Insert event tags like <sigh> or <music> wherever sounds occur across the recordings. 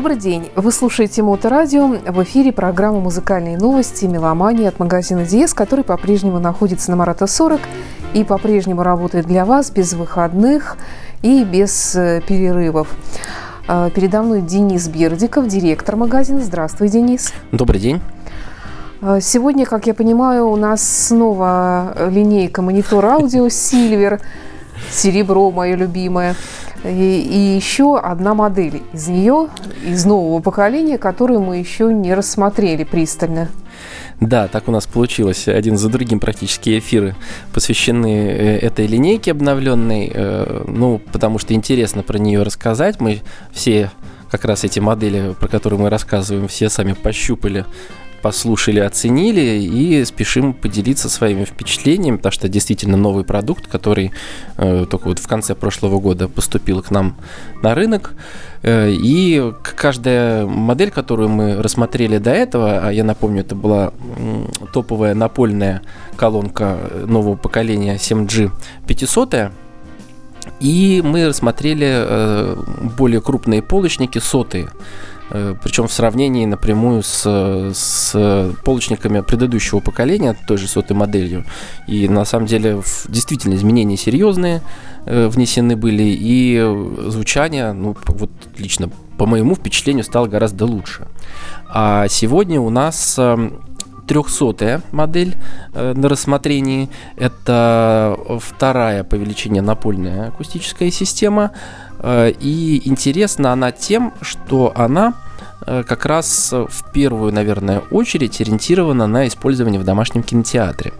Добрый день. Вы слушаете Моторадио. В эфире программа «Музыкальные новости. Меломания» от магазина «Диез», который по-прежнему находится на Марата 40 и по-прежнему работает для вас без выходных и без э, перерывов. А, передо мной Денис Бердиков, директор магазина. Здравствуй, Денис. Добрый день. А, сегодня, как я понимаю, у нас снова линейка монитор аудио Silver, серебро мое любимое. И, и еще одна модель из нее, из нового поколения, которую мы еще не рассмотрели пристально. Да, так у нас получилось. Один за другим практически эфиры посвящены э, этой линейке обновленной. Э, ну, потому что интересно про нее рассказать. Мы все как раз эти модели, про которые мы рассказываем, все сами пощупали послушали, оценили и спешим поделиться своими впечатлениями, потому что действительно новый продукт, который э, только вот в конце прошлого года поступил к нам на рынок. Э, и каждая модель, которую мы рассмотрели до этого, а я напомню, это была топовая напольная колонка нового поколения 7G 500 и мы рассмотрели э, более крупные полочники сотые. Э, причем в сравнении напрямую с, с полочниками предыдущего поколения, той же сотой моделью. И на самом деле действительно изменения серьезные э, внесены были, и звучание, ну вот лично по моему впечатлению, стало гораздо лучше. А сегодня у нас 300 э, модель э, на рассмотрении. Это вторая по величине напольная акустическая система. Э, и интересна она тем, что она э, как раз в первую, наверное, очередь ориентирована на использование в домашнем кинотеатре.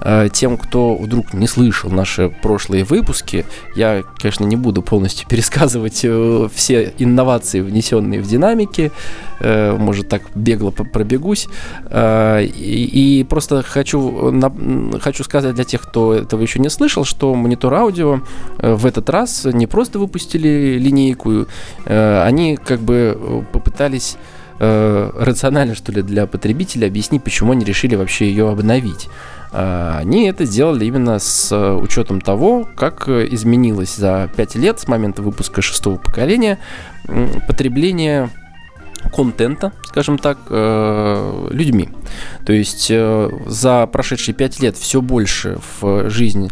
Э, тем, кто вдруг не слышал наши прошлые выпуски, я, конечно, не буду полностью <laughs> пересказывать э, все инновации, внесенные в динамики, э, может, так бегло пробегусь, и, просто хочу, хочу сказать для тех, кто этого еще не слышал, что монитор аудио в этот раз не просто выпустили линейку, они как бы попытались рационально, что ли, для потребителя объяснить, почему они решили вообще ее обновить. А, они это сделали именно с э, учетом того, как изменилось за 5 лет с момента выпуска шестого поколения потребление контента, скажем так, э, людьми. То есть э, за прошедшие пять лет все больше в жизнь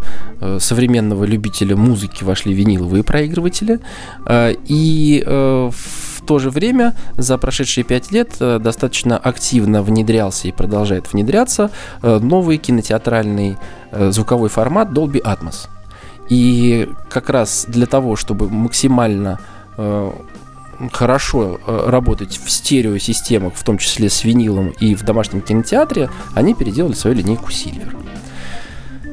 современного любителя музыки вошли виниловые проигрыватели. И в то же время за прошедшие пять лет э, достаточно активно внедрялся и продолжает внедряться э, новый кинотеатральный э, звуковой формат Dolby Atmos. И как раз для того, чтобы максимально хорошо работать в стереосистемах, в том числе с винилом и в домашнем кинотеатре, они переделали свою линейку Silver.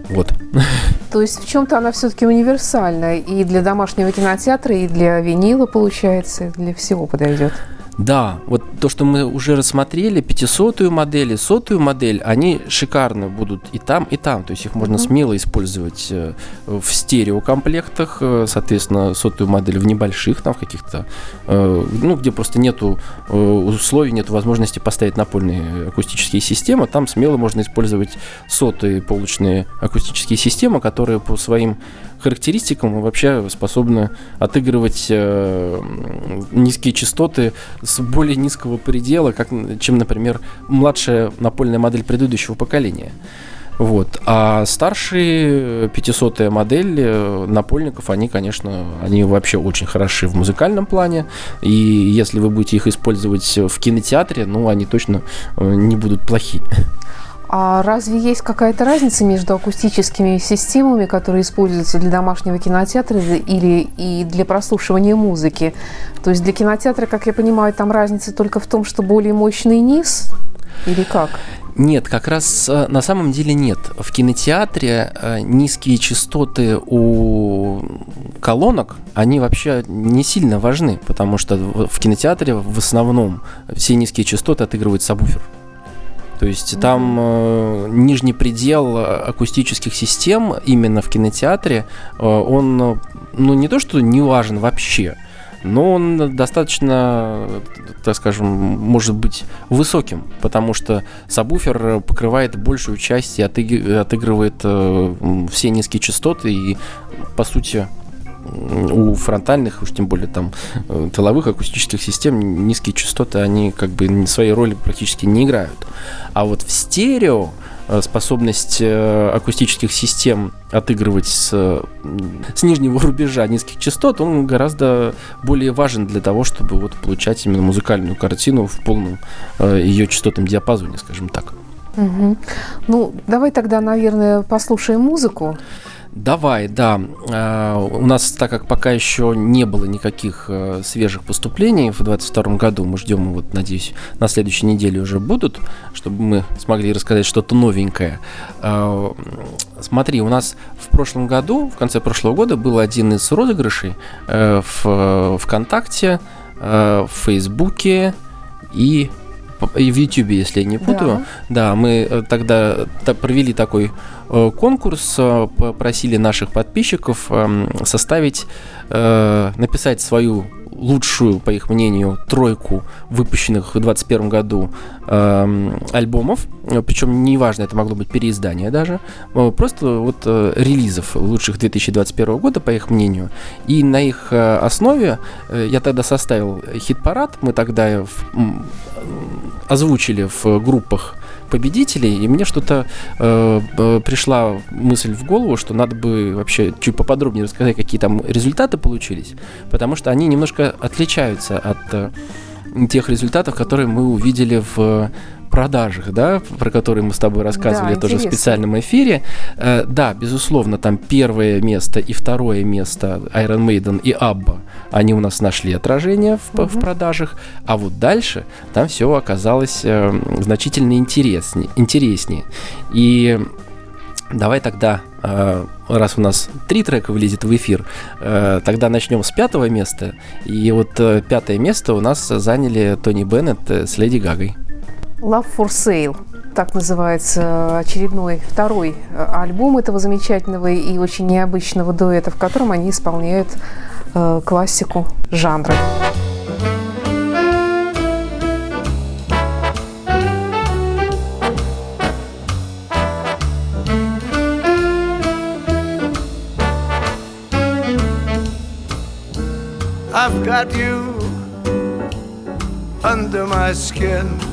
Вот. <laughs> То есть в чем-то она все-таки универсальная и для домашнего кинотеатра, и для винила, получается, для всего подойдет. Да, вот то, что мы уже рассмотрели, 500-ю модель и сотую модель, они шикарно будут и там, и там. То есть их можно mm-hmm. смело использовать э, в стереокомплектах, э, соответственно, сотую модель в небольших, там в каких-то, э, ну, где просто нету условий, нету возможности поставить напольные акустические системы, там смело можно использовать сотые полочные акустические системы, которые по своим характеристикам вообще способны отыгрывать э, низкие частоты с более низкого предела, как, чем, например, младшая напольная модель предыдущего поколения. Вот. А старшие 500 модель э, напольников, они, конечно, они вообще очень хороши в музыкальном плане. И если вы будете их использовать в кинотеатре, ну, они точно э, не будут плохи. А разве есть какая-то разница между акустическими системами, которые используются для домашнего кинотеатра или и для прослушивания музыки? То есть для кинотеатра, как я понимаю, там разница только в том, что более мощный низ или как? Нет, как раз э, на самом деле нет. В кинотеатре э, низкие частоты у колонок, они вообще не сильно важны, потому что в кинотеатре в основном все низкие частоты отыгрывает сабвуфер. То есть там э, нижний предел акустических систем именно в кинотеатре, э, он, ну не то что не важен вообще, но он достаточно, так скажем, может быть высоким, потому что сабвуфер покрывает большую часть и отыгрывает э, все низкие частоты и, по сути, у фронтальных, уж тем более там э, тыловых акустических систем низкие частоты, они как бы своей роли практически не играют. А вот в стерео Э, способность э, акустических систем отыгрывать с, с нижнего рубежа низких частот, он гораздо более важен для того, чтобы вот получать именно музыкальную картину в полном ее частотном диапазоне, скажем так. Угу. Ну, давай тогда, наверное, послушаем музыку. Давай, да. А, у нас, так как пока еще не было никаких э, свежих поступлений в 2022 году, мы ждем, вот, надеюсь, на следующей неделе уже будут, чтобы мы смогли рассказать что-то новенькое. А, смотри, у нас в прошлом году, в конце прошлого года, был один из розыгрышей э, в ВКонтакте, э, в Фейсбуке и и в Ютубе, если я не путаю. Да, да мы тогда провели такой Э, конкурс, э, попросили наших подписчиков эм, составить, э, написать свою лучшую, по их мнению, тройку выпущенных в 2021 году э, альбомов. Причем неважно, это могло быть переиздание даже. Просто вот э, релизов лучших 2021 года, по их мнению. И на их э, основе э, я тогда составил хит-парад. Мы тогда в, озвучили в группах победителей, и мне что-то э, э, пришла мысль в голову, что надо бы вообще чуть поподробнее рассказать, какие там результаты получились, потому что они немножко отличаются от э, тех результатов, которые мы увидели в продажах, да, про которые мы с тобой рассказывали да, тоже интересно. в специальном эфире. Э, да, безусловно, там первое место и второе место Iron Maiden и Abba, они у нас нашли отражение в, угу. в продажах, а вот дальше там все оказалось э, значительно интереснее, интереснее. И Давай тогда, э, раз у нас три трека вылезет в эфир, э, тогда начнем с пятого места. И вот э, пятое место у нас заняли Тони Беннет с Леди Гагой. Love for Sale. Так называется очередной второй э, альбом этого замечательного и очень необычного дуэта, в котором они исполняют э, классику жанра. I've got you under my skin.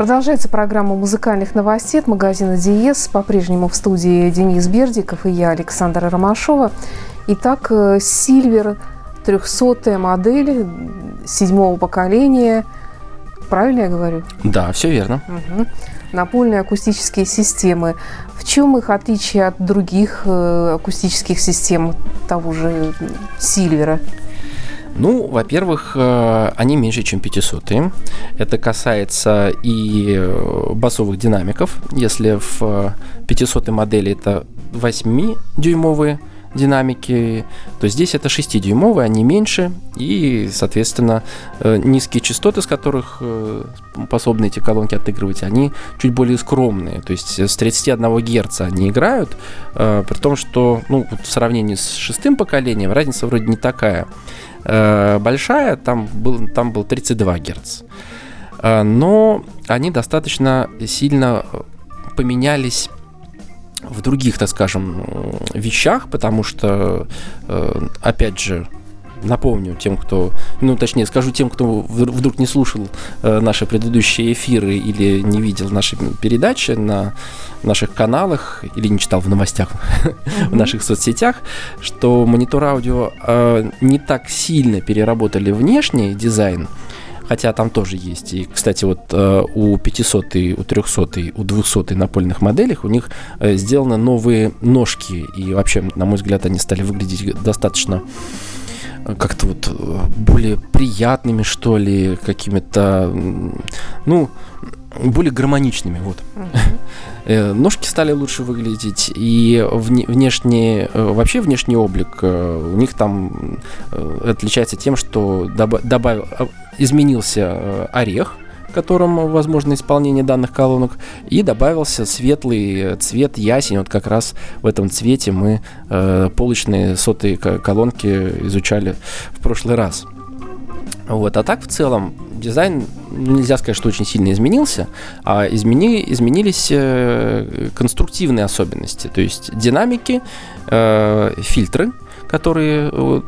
Продолжается программа музыкальных новостей от магазина «Диез». По-прежнему в студии Денис Бердиков и я, Александра Ромашова. Итак, э, «Сильвер» 300 модель седьмого поколения. Правильно я говорю? Да, все верно. Угу. Напольные акустические системы. В чем их отличие от других э, акустических систем того же Сильвера? Ну, во-первых, э, они меньше, чем 500. Это касается и э, басовых динамиков. Если в 500 модели это 8-дюймовые динамики, то здесь это 6-дюймовые, они меньше, и, соответственно, э, низкие частоты, с которых способны эти колонки отыгрывать, они чуть более скромные, то есть с 31 Гц они играют, при том, что ну, в сравнении с шестым поколением разница вроде не такая большая, там был, там был 32 Гц. Но они достаточно сильно поменялись в других, так скажем, вещах, потому что, опять же, напомню тем, кто, ну, точнее, скажу тем, кто вдруг не слушал э, наши предыдущие эфиры или не видел наши передачи на наших каналах или не читал в новостях mm-hmm. <laughs> в наших соцсетях, что монитор аудио э, не так сильно переработали внешний дизайн, хотя там тоже есть. И, кстати, вот э, у 500, у 300, у 200 напольных моделях у них э, сделаны новые ножки, и вообще, на мой взгляд, они стали выглядеть достаточно как-то вот э, более приятными, что ли, какими-то, ну, более гармоничными, вот. Uh-huh. <laughs> Ножки стали лучше выглядеть, и внешний, э, вообще внешний облик у них там отличается тем, что добавил, изменился орех, котором возможно исполнение данных колонок, и добавился светлый цвет ясень. Вот как раз в этом цвете мы э, полочные сотые колонки изучали в прошлый раз. Вот. А так в целом дизайн ну, нельзя сказать, что очень сильно изменился, а измени, изменились э, конструктивные особенности, то есть динамики, э, фильтры, которые э,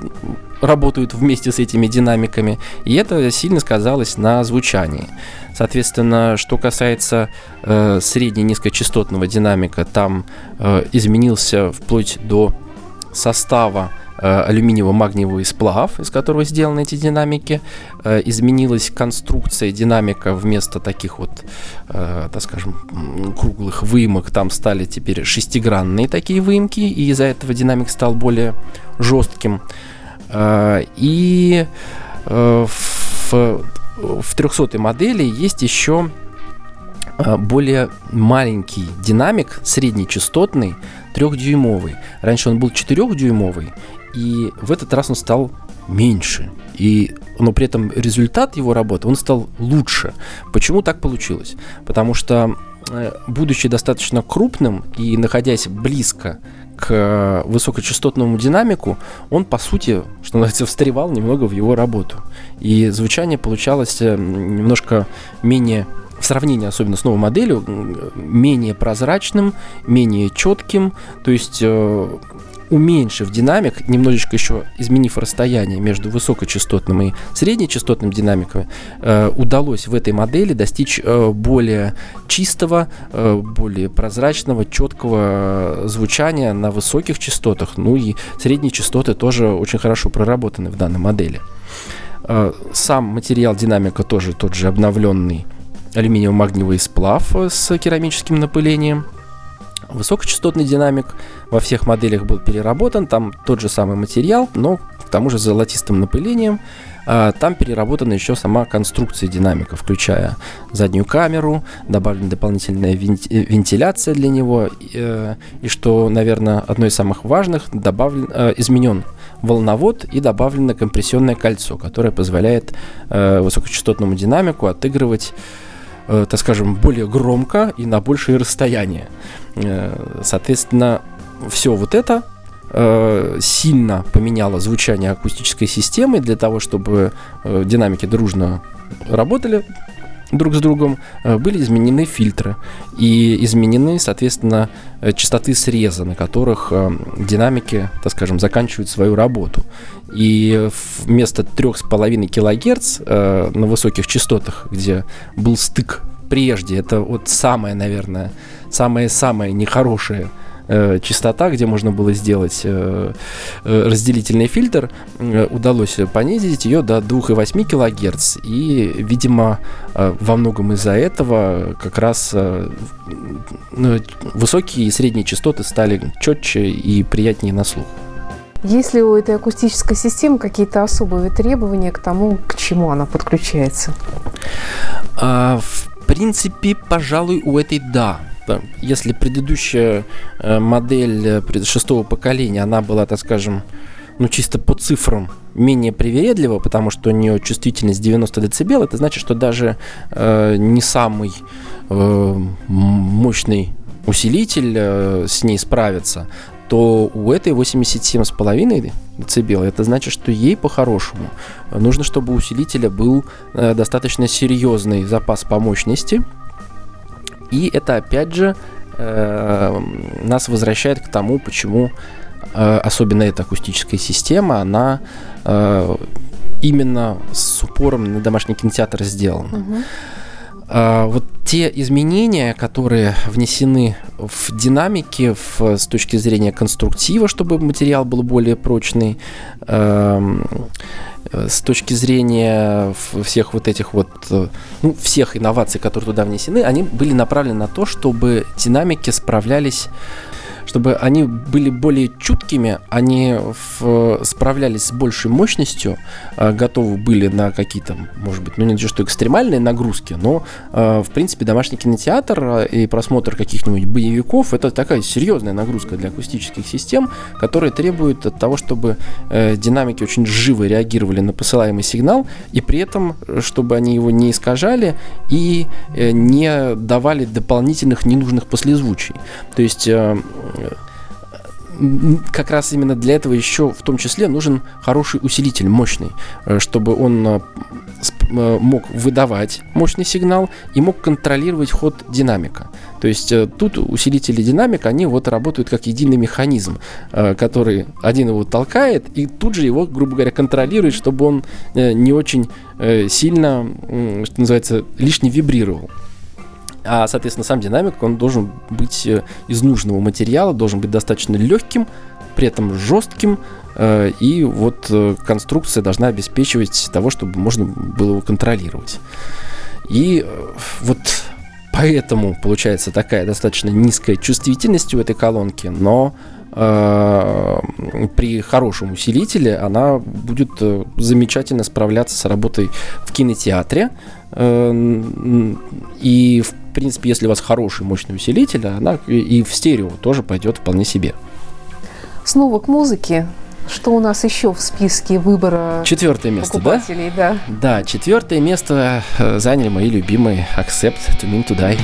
работают вместе с этими динамиками, и это сильно сказалось на звучании. Соответственно, что касается э, средне-низкочастотного динамика, там э, изменился вплоть до состава э, алюминиево-магниевый сплав, из которого сделаны эти динамики. Э, изменилась конструкция динамика вместо таких вот, э, так скажем, круглых выемок. Там стали теперь шестигранные такие выемки, и из-за этого динамик стал более жестким. Э, и э, в, в 300 модели есть еще э, более маленький динамик, среднечастотный, трехдюймовый. Раньше он был четырехдюймовый, и в этот раз он стал меньше. И, но при этом результат его работы, он стал лучше. Почему так получилось? Потому что, будучи достаточно крупным и находясь близко к э, высокочастотному динамику, он, по сути, что называется, встревал немного в его работу. И звучание получалось э, немножко менее в сравнении особенно с новой моделью, менее прозрачным, менее четким. То есть э, уменьшив динамик, немножечко еще изменив расстояние между высокочастотным и среднечастотным динамиками, э, удалось в этой модели достичь э, более чистого, э, более прозрачного, четкого звучания на высоких частотах. Ну и средние частоты тоже очень хорошо проработаны в данной модели. Сам материал динамика тоже тот же обновленный алюминиево-магниевый сплав с керамическим напылением – Высокочастотный динамик во всех моделях был переработан, там тот же самый материал, но к тому же с золотистым напылением. А, там переработана еще сама конструкция динамика, включая заднюю камеру, добавлена дополнительная вентиляция для него, э, и что, наверное, одно из самых важных, добавлен, э, изменен волновод и добавлено компрессионное кольцо, которое позволяет э, высокочастотному динамику отыгрывать э, так скажем, более громко и на большее расстояние. Э, соответственно, все вот это э, сильно поменяло звучание акустической системы для того, чтобы э, динамики дружно работали друг с другом, э, были изменены фильтры и изменены, соответственно, э, частоты среза, на которых э, динамики, так скажем, заканчивают свою работу. И вместо 3,5 килогерц э, на высоких частотах, где был стык прежде, это вот самое, наверное, самое-самое нехорошее э, частота, где можно было сделать э, э, разделительный фильтр, э, удалось понизить ее до 2,8 килогерц. И, видимо, э, во многом из-за этого как раз э, ну, высокие и средние частоты стали четче и приятнее на слух. Есть ли у этой акустической системы какие-то особые требования к тому, к чему она подключается? А, в принципе, пожалуй, у этой да. Если предыдущая э, модель э, шестого поколения, она была, так скажем, ну чисто по цифрам менее привередлива, потому что у нее чувствительность 90 дБ, это значит, что даже э, не самый э, мощный усилитель э, с ней справится, то у этой 87,5 дБ, это значит, что ей по-хорошему. Нужно, чтобы у усилителя был э, достаточно серьезный запас по мощности, и это опять же э, нас возвращает к тому, почему э, особенно эта акустическая система, она э, именно с упором на домашний кинотеатр сделана. А, вот те изменения, которые внесены в динамики в- с точки зрения конструктива, чтобы материал был более прочный, эм, э, с точки зрения всех вот этих вот, э, ну, всех инноваций, которые туда внесены, они были направлены на то, чтобы динамики справлялись чтобы они были более чуткими, они в- справлялись с большей мощностью, э, готовы были на какие-то, может быть, ну не то, что экстремальные нагрузки, но, э, в принципе, домашний кинотеатр э, и просмотр каких-нибудь боевиков это такая серьезная нагрузка для акустических систем, которая требует от того, чтобы э, динамики очень живо реагировали на посылаемый сигнал, и при этом, э, чтобы они его не искажали и э, не давали дополнительных ненужных послезвучий. То есть как раз именно для этого еще в том числе нужен хороший усилитель, мощный, э, чтобы он э, э, мог выдавать мощный сигнал и мог контролировать ход динамика. То есть тут усилители динамика, они вот работают как единый механизм, который один его толкает и тут же его, грубо говоря, контролирует, чтобы он не очень сильно, что называется, лишне вибрировал. А, соответственно, сам динамик, он должен быть э, из нужного материала, должен быть достаточно легким, при этом жестким, э, и вот э, конструкция должна обеспечивать того, чтобы можно было его контролировать. И вот поэтому получается такая достаточно низкая чувствительность у этой колонки, но э, при хорошем усилителе она будет замечательно справляться с работой в кинотеатре. Э, И, в принципе, если у вас хороший мощный усилитель, она и- в стерео тоже пойдет вполне себе. Снова к музыке. Что у нас еще в списке выбора Четвертое место, да? покупателей? Да. Да, четвертое место э, заняли мои любимые Accept to Mean to Die.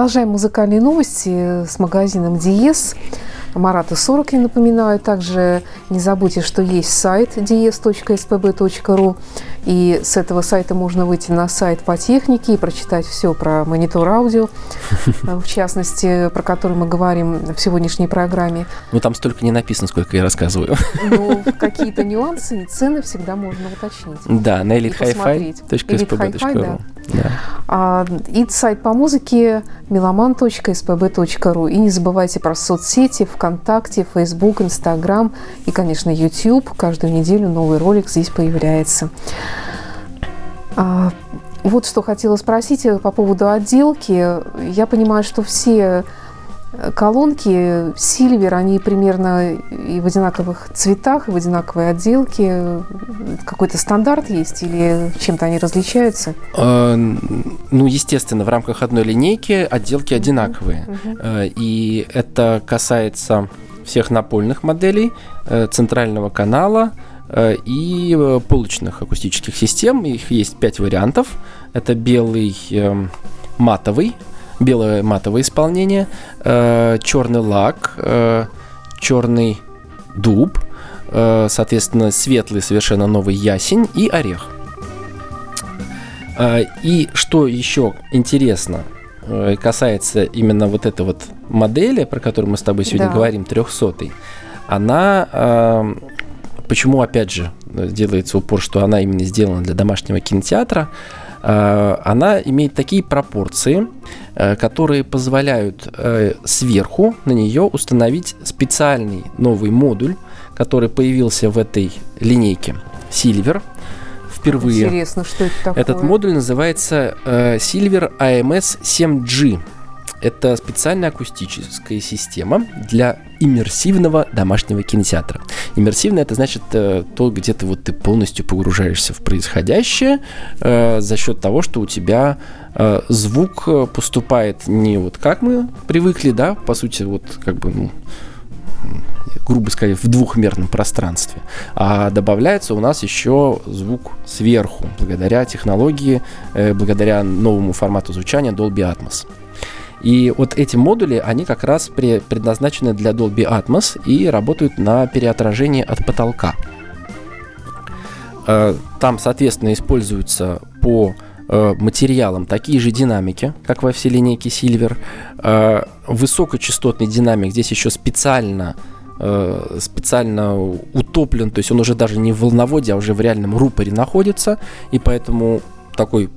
Продолжаем музыкальные новости с магазином Диез. Марата 40, я напоминаю. Также не забудьте, что есть сайт dies.spb.ru. И с этого сайта можно выйти на сайт по технике и прочитать все про монитор аудио, <laughs> в частности, про который мы говорим в сегодняшней программе. Ну, там столько не написано, сколько я рассказываю. Но какие-то нюансы и цены всегда можно уточнить. Да, на elitehifi.spb.ru. Да. А, И сайт по музыке meloman.spb.ru. И не забывайте про соцсети ВКонтакте, Facebook, Instagram и, конечно, YouTube. Каждую неделю новый ролик здесь появляется. А, Вот что хотела спросить э, по поводу отделки. Я понимаю, что все э, колонки Silver, они примерно и в одинаковых цветах, и в одинаковой отделке. Какой-то стандарт есть или чем-то они различаются? Э, Ну, естественно, в рамках одной линейки отделки одинаковые. Э, И это касается всех напольных моделей, центрального канала и э, полочных акустических систем. Их есть пять вариантов. Это белый эм, матовый, белое матовое исполнение, черный лак, черный дуб, э, соответственно, светлый совершенно новый ясень и орех. Э, И что еще интересно, э, касается именно вот этой вот модели, про которую мы с тобой сегодня Да. говорим, 300 она, э, почему, опять же, делается упор, что она именно сделана для домашнего кинотеатра, э, она имеет такие пропорции, э, которые позволяют э, сверху на нее установить специальный новый модуль, который появился в этой линейке Silver впервые. Интересно, что это такое? Этот модуль называется э, Silver AMS 7G. Это специальная акустическая система для иммерсивного домашнего кинотеатра. Иммерсивно это значит э, то, где ты вот ты полностью погружаешься в происходящее э, за счет того, что у тебя э, звук э, поступает не вот как мы привыкли, да, по сути вот как бы ну, грубо сказать, в двухмерном пространстве. А добавляется у нас еще звук сверху, благодаря технологии, э, благодаря новому формату звучания Dolby Atmos. И вот эти модули, они как раз пре- предназначены для Dolby Atmos и работают на переотражении от потолка. Э, Там, соответственно, используются по э, материалам такие же динамики, как во всей линейке Silver. Э, Высокочастотный динамик здесь еще специально специально утоплен, то есть он уже даже не в волноводе, а уже в реальном рупоре находится, и поэтому такой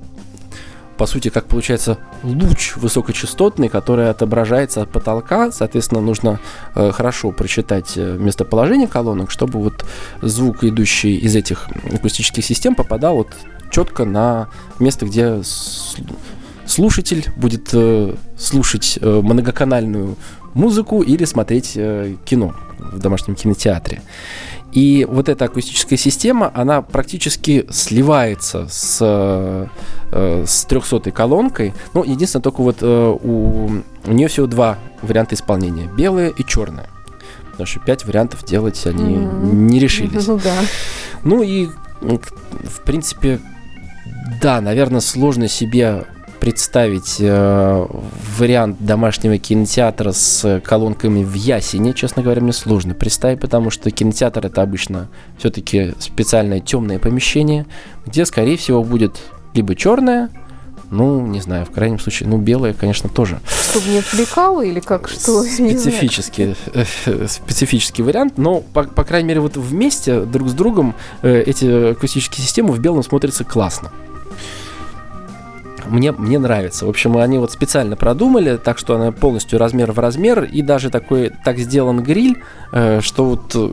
по сути, как получается луч высокочастотный, который отображается от потолка. Соответственно, нужно э, хорошо прочитать э, местоположение колонок, чтобы вот звук, идущий из этих акустических систем, попадал вот четко на место, где слушатель будет э, слушать э, многоканальную музыку или смотреть э, кино в домашнем кинотеатре. И вот эта акустическая система, она практически сливается с, э, с 300 колонкой. Ну, единственное, только вот э, у, у нее всего два варианта исполнения. Белое и черное. Потому что пять вариантов делать они Мгм. не решились. Ну да. Ну и, в принципе, да, наверное, сложно себе представить э, вариант домашнего кинотеатра с колонками в ясене, честно говоря, мне сложно представить, потому что кинотеатр это обычно все-таки специальное темное помещение, где, скорее всего, будет либо черное, ну, не знаю, в крайнем случае, ну, белое, конечно, тоже. Чтобы не отвлекало или как что? Специфический, э, специфический вариант, но, по, по крайней мере, вот вместе, друг с другом, э, эти акустические системы в белом смотрятся классно. Мне, мне нравится. В общем, они вот специально продумали, так что она полностью размер в размер, и даже такой так сделан гриль, э, что вот э,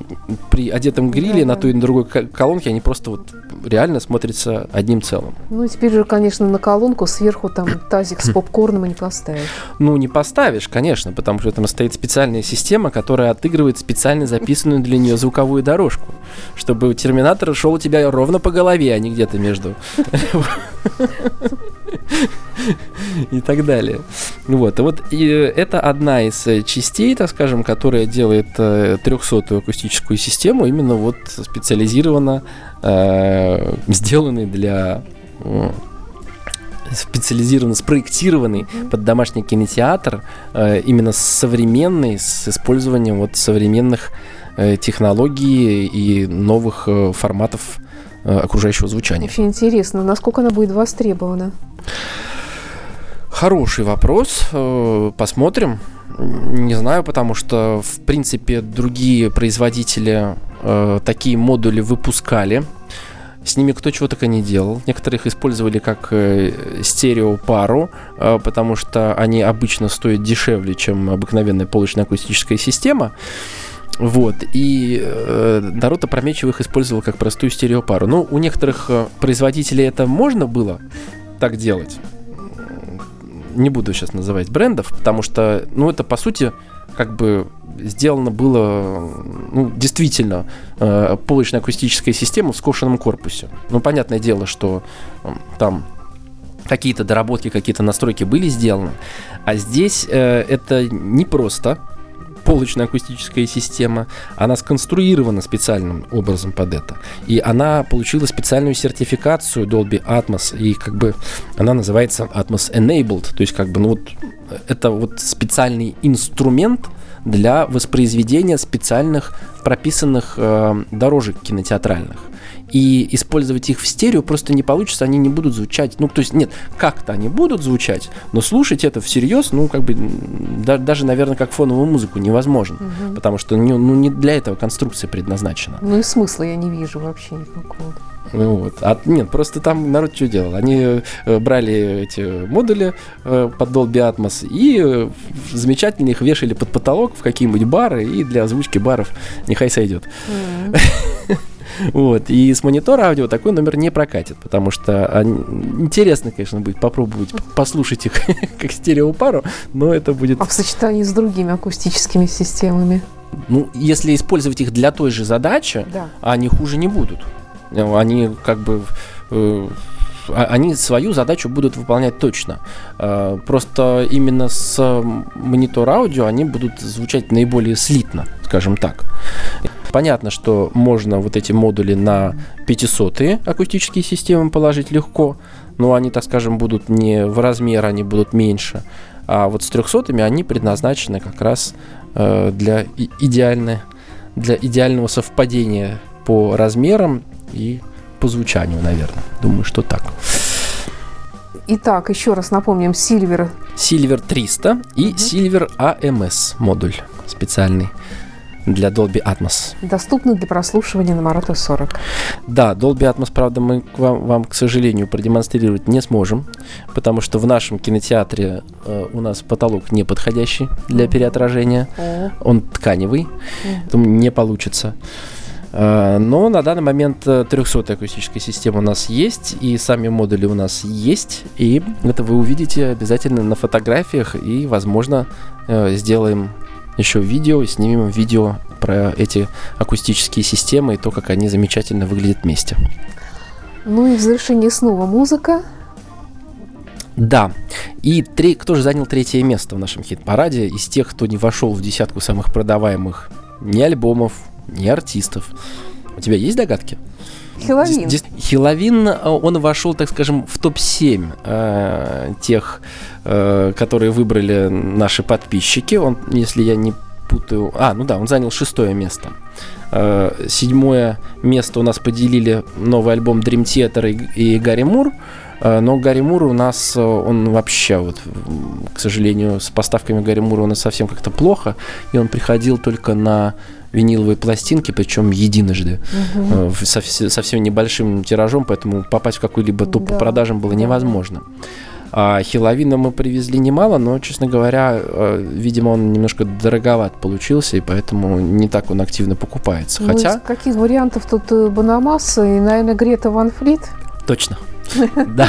при одетом гриле на Да-да. той и на другой ко- колонке они просто вот реально смотрятся одним целым. Ну, теперь же, конечно, на колонку сверху там тазик с попкорном и не поставишь. Ну, не поставишь, конечно, потому что там стоит специальная система, которая отыгрывает специально записанную для нее звуковую дорожку, чтобы терминатор шел у тебя ровно по голове, а не где-то между. <laughs> <laughs> И так далее. Вот. И вот и это одна из э, частей, так скажем, которая делает э, 300-ю акустическую систему именно вот специализированно э, сделанной для э, специализированно спроектированный под домашний кинотеатр, э, именно современный, с использованием вот современных э, технологий и новых э, форматов э, окружающего звучания. Очень интересно, насколько она будет востребована. Хороший вопрос. э, Посмотрим. Не знаю, потому что, в принципе, другие производители э, такие модули выпускали. С ними кто чего только не делал. Некоторых использовали как э, стереопару, э, потому что они обычно стоят дешевле, чем обыкновенная полочная акустическая система. Вот, и э, народ опрометчиво их использовал как простую стереопару. Ну, у некоторых э, производителей это можно было так делать. Не буду сейчас называть брендов, потому что, ну, это по сути как бы сделано было, ну, действительно, э, полочная акустическая система в скошенном корпусе. Ну, понятное дело, что м, там какие-то доработки, какие-то настройки были сделаны, а здесь э, это не просто полочная акустическая система, она сконструирована специальным образом под это. И она получила специальную сертификацию Dolby Atmos, и как бы она называется Atmos Enabled, то есть как бы, ну вот, это вот специальный инструмент для воспроизведения специальных прописанных э, дорожек кинотеатральных. И использовать их в стерео просто не получится, они не будут звучать. Ну, то есть, нет, как-то они будут звучать, но слушать это всерьез, ну, как бы, да- даже, наверное, как фоновую музыку невозможно. Потому что ну, ну, не для этого конструкция предназначена. Ну и смысла я не вижу вообще никакого. Ну вот. А нет, просто там народ что делал? Они э, брали эти модули э, под Dolby Atmos и э, замечательно их вешали под потолок в какие-нибудь бары, и для озвучки баров нехай сойдет. <laughs> <laughs> Вот. И с монитора аудио такой номер не прокатит, потому что они- интересно, конечно, будет попробовать послушать их <laughs> как стереопару, но это будет А в сочетании с другими акустическими системами? Ну, если использовать их для той же задачи, Да. они хуже не будут. Они как бы э, они свою задачу будут выполнять точно. Э, Просто именно с монитора аудио они будут звучать наиболее слитно, скажем так. Понятно, что можно вот эти модули на 500 акустические системы положить легко, но они, так скажем, будут не в размер, они будут меньше. А вот с 300 они предназначены как раз э, для идеальной, для идеального совпадения по размерам и по звучанию, наверное. Думаю, что так. Итак, еще раз напомним, Silver Silver 300 и Мгм. Silver AMS модуль специальный для Dolby Atmos. доступны для прослушивания на Марата 40. Да, Dolby Atmos, правда, мы к вам, вам, к сожалению, продемонстрировать не сможем, потому что в нашем кинотеатре э, у нас потолок не подходящий для переотражения. О, Он тканевый, Мгм. поэтому не получится. Э, Но на данный момент 300 акустическая система у нас есть, и сами модули у нас есть, и это вы увидите обязательно на фотографиях, и, возможно, э, сделаем еще видео, снимем видео про эти акустические системы и то, как они замечательно выглядят вместе. Ну и в завершении снова музыка. Да. И три, кто же занял третье место в нашем хит-параде из тех, кто не вошел в десятку самых продаваемых ни альбомов, ни артистов? У тебя есть догадки? Хиловин. Дис- Хиловин, э, он вошел, так скажем, в топ-7 э, тех, э, которые выбрали наши подписчики. Он, если я не путаю... А, ну да, он занял шестое место. Э, седьмое место у нас поделили новый альбом Dream Theater и, и Гарри Мур. Э, Но Гарри Мур у нас, э, он вообще, вот, к сожалению, с поставками Гарри Мура у нас совсем как-то плохо. И он приходил только на виниловые пластинки, причем единожды в- со, вс- совсем небольшим тиражом, поэтому попасть в какой-либо топ по Да, продажам было да. невозможно. А Хиловина мы привезли немало, но, честно говоря, э, видимо, он немножко дороговат получился, и поэтому не так он активно покупается. Ну, Хотя, из каких вариантов тут э, Банамаса и, наверное, Грета Ван Флит? точно. <laughs> Да,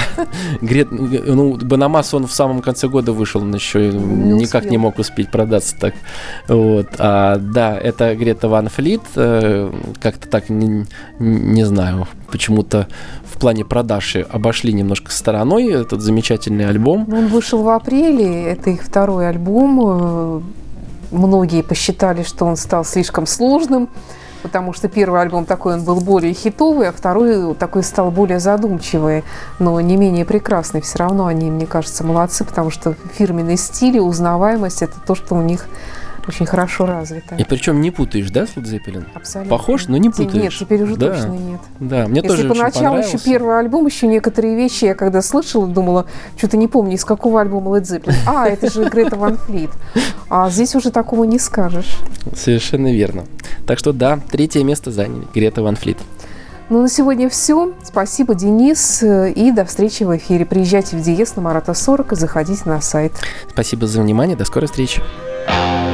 Грет, ну, Банамас, он в самом конце года вышел, он еще Не никак не мог успеть продаться так. Вот. А, да, это Грета Ван Флит, э, как-то так, не, не знаю, почему-то в плане продажи обошли немножко стороной этот замечательный альбом. Ну, Он вышел в апреле, это их второй альбом. Э, Многие посчитали, что он стал слишком сложным, потому что первый альбом такой, он был более хитовый, а второй такой стал более задумчивый, но не менее прекрасный. Все равно они, мне кажется, молодцы, потому что фирменный стиль и узнаваемость – это то, что у них очень хорошо развито. И причем не путаешь, да, с Zeppelin? Абсолютно. Похож, но не Те- Нет, путаешь. теперь уже Да. точно нет. Да, мне Если тоже очень поначалу еще понравился. первый альбом, еще некоторые вещи я когда слышала, думала, что-то не помню, из какого альбома Zeppelin. А, это же Грета Ван Флит. А здесь уже такого не скажешь. Совершенно верно. Так что да, третье место заняли Грета Ван Флит. Ну, на сегодня все. Спасибо, Денис. И до встречи в эфире. Приезжайте в Диез на Марата 40 и заходите на сайт. Спасибо за внимание, до скорой встречи. Thank